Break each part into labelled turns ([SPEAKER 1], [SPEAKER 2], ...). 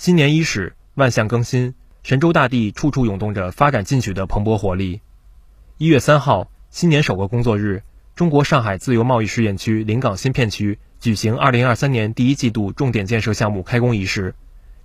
[SPEAKER 1] 新年伊始，万象更新，神州大地处处涌动着发展进取的蓬勃活力。一月三号，新年首个工作日，中国上海自由贸易试验区临港新片区举行二零二三年第一季度重点建设项目开工仪式。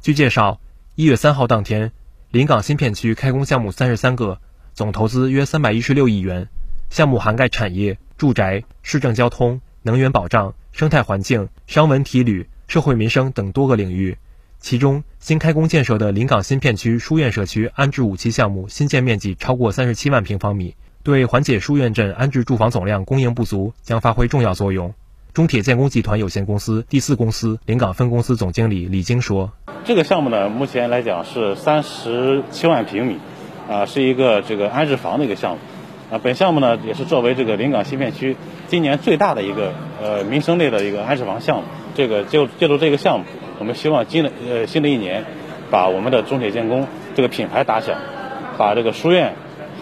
[SPEAKER 1] 据介绍，一月三号当天，临港新片区开工项目三十三个，总投资约三百一十六亿元，项目涵盖产业、住宅、市政交通、能源保障、生态环境、商文体旅、社会民生等多个领域。其中，新开工建设的临港新片区书院社区安置五期项目新建面积超过三十七万平方米，对缓解书院镇安置住房总量供应不足将发挥重要作用。中铁建工集团有限公司第四公司临港分公司总经理李晶说：“
[SPEAKER 2] 这个项目呢，目前来讲是三十七万平米，啊，是一个这个安置房的一个项目，啊，本项目呢也是作为这个临港新片区今年最大的一个呃民生类的一个安置房项目。这个就借助这个项目。”我们希望今的呃新的一年，把我们的中铁建工这个品牌打响，把这个书院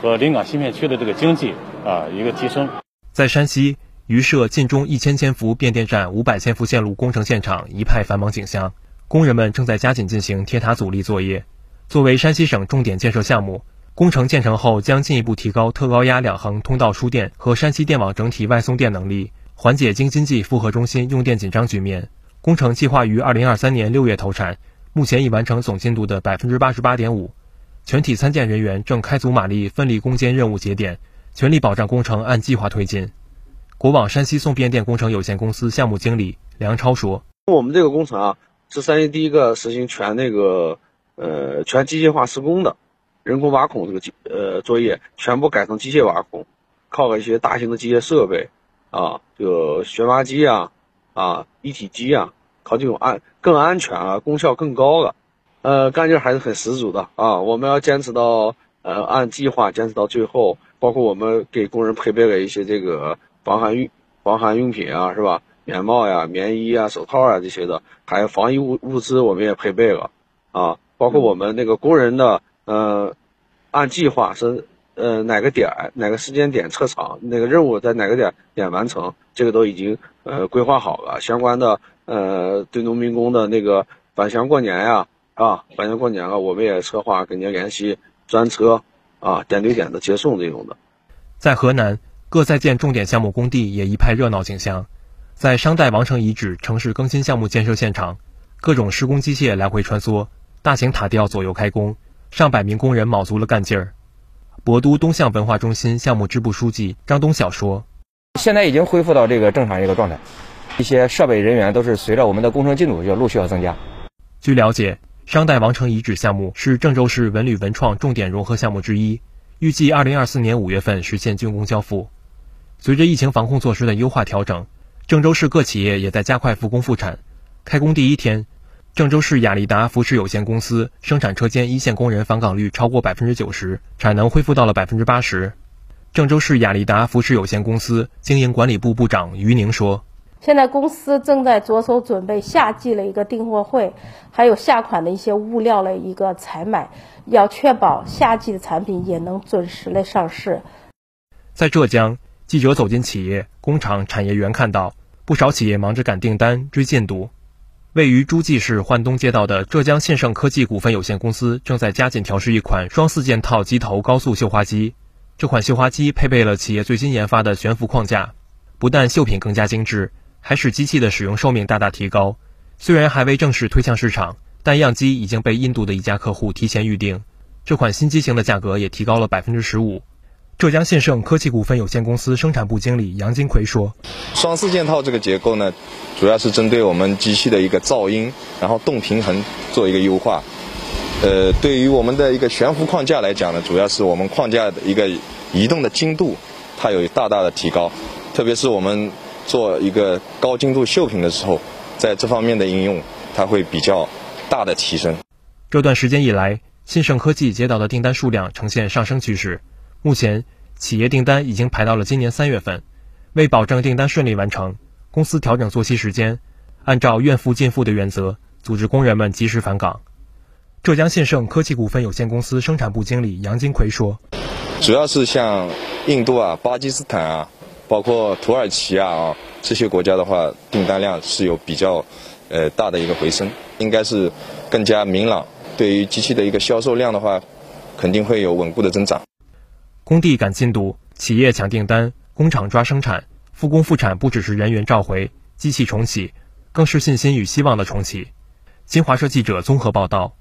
[SPEAKER 2] 和临港新片区的这个经济啊一个提升。
[SPEAKER 1] 在山西榆社晋中一千千伏变电站五百千伏线路工程现场一派繁忙景象，工人们正在加紧进行铁塔阻力作业。作为山西省重点建设项目，工程建成后将进一步提高特高压两横通道输电和山西电网整体外送电能力，缓解京津冀复合中心用电紧张局面。工程计划于二零二三年六月投产，目前已完成总进度的百分之八十八点五。全体参建人员正开足马力，奋力攻坚任务节点，全力保障工程按计划推进。国网山西送变电工程有限公司项目经理梁超说：“
[SPEAKER 3] 我们这个工程啊，是山西第一个实行全那个呃全机械化施工的，人工挖孔这个机呃作业全部改成机械挖孔，靠了一些大型的机械设备啊，这个旋挖机啊。”啊，一体机啊，靠这种安更安全啊，功效更高了，呃，干劲还是很十足的啊。我们要坚持到呃按计划坚持到最后，包括我们给工人配备了一些这个防寒用防寒用品啊，是吧？棉帽呀、棉衣啊、手套啊这些的，还有防疫物物资我们也配备了啊。包括我们那个工人的呃按计划是。呃，哪个点哪个时间点撤场，哪个任务在哪个点点完成，这个都已经呃规划好了。相关的呃，对农民工的那个返乡过年呀，啊，返乡过年了，我们也策划跟您联系专车啊，点对点的接送这种的。
[SPEAKER 1] 在河南，各在建重点项目工地也一派热闹景象。在商代王城遗址城市更新项目建设现场，各种施工机械来回穿梭，大型塔吊左右开工，上百名工人卯足了干劲儿。博都东向文化中心项目支部书记张东晓说：“
[SPEAKER 4] 现在已经恢复到这个正常一个状态，一些设备人员都是随着我们的工程进度要陆续要增加。”
[SPEAKER 1] 据了解，商代王城遗址项目是郑州市文旅文创重点融合项目之一，预计二零二四年五月份实现竣工交付。随着疫情防控措施的优化调整，郑州市各企业也在加快复工复产。开工第一天。郑州市雅利达服饰有限公司生产车间一线工人返岗率超过百分之九十，产能恢复到了百分之八十。郑州市雅利达服饰有限公司经营管理部部长于宁说：“
[SPEAKER 5] 现在公司正在着手准备夏季的一个订货会，还有下款的一些物料的一个采买，要确保夏季的产品也能准时的上市。”
[SPEAKER 1] 在浙江，记者走进企业、工厂、产业园，看到不少企业忙着赶订单、追进度。位于诸暨市焕东街道的浙江信盛科技股份有限公司正在加紧调试一款双四件套机头高速绣花机。这款绣花机配备了企业最新研发的悬浮框架，不但绣品更加精致，还使机器的使用寿命大大提高。虽然还未正式推向市场，但样机已经被印度的一家客户提前预定。这款新机型的价格也提高了百分之十五。浙江信盛科技股份有限公司生产部经理杨金奎说：“
[SPEAKER 6] 双四件套这个结构呢，主要是针对我们机器的一个噪音，然后动平衡做一个优化。呃，对于我们的一个悬浮框架来讲呢，主要是我们框架的一个移动的精度，它有大大的提高。特别是我们做一个高精度绣品的时候，在这方面的应用，它会比较大的提升。
[SPEAKER 1] 这段时间以来，信盛科技接到的订单数量呈现上升趋势。”目前，企业订单已经排到了今年三月份。为保证订单顺利完成，公司调整作息时间，按照愿付尽付的原则，组织工人们及时返岗。浙江信盛科技股份有限公司生产部经理杨金奎说：“
[SPEAKER 6] 主要是像印度啊、巴基斯坦啊，包括土耳其啊啊这些国家的话，订单量是有比较呃大的一个回升，应该是更加明朗。对于机器的一个销售量的话，肯定会有稳固的增长。
[SPEAKER 1] 工地赶进度，企业抢订单，工厂抓生产，复工复产不只是人员召回、机器重启，更是信心与希望的重启。新华社记者综合报道。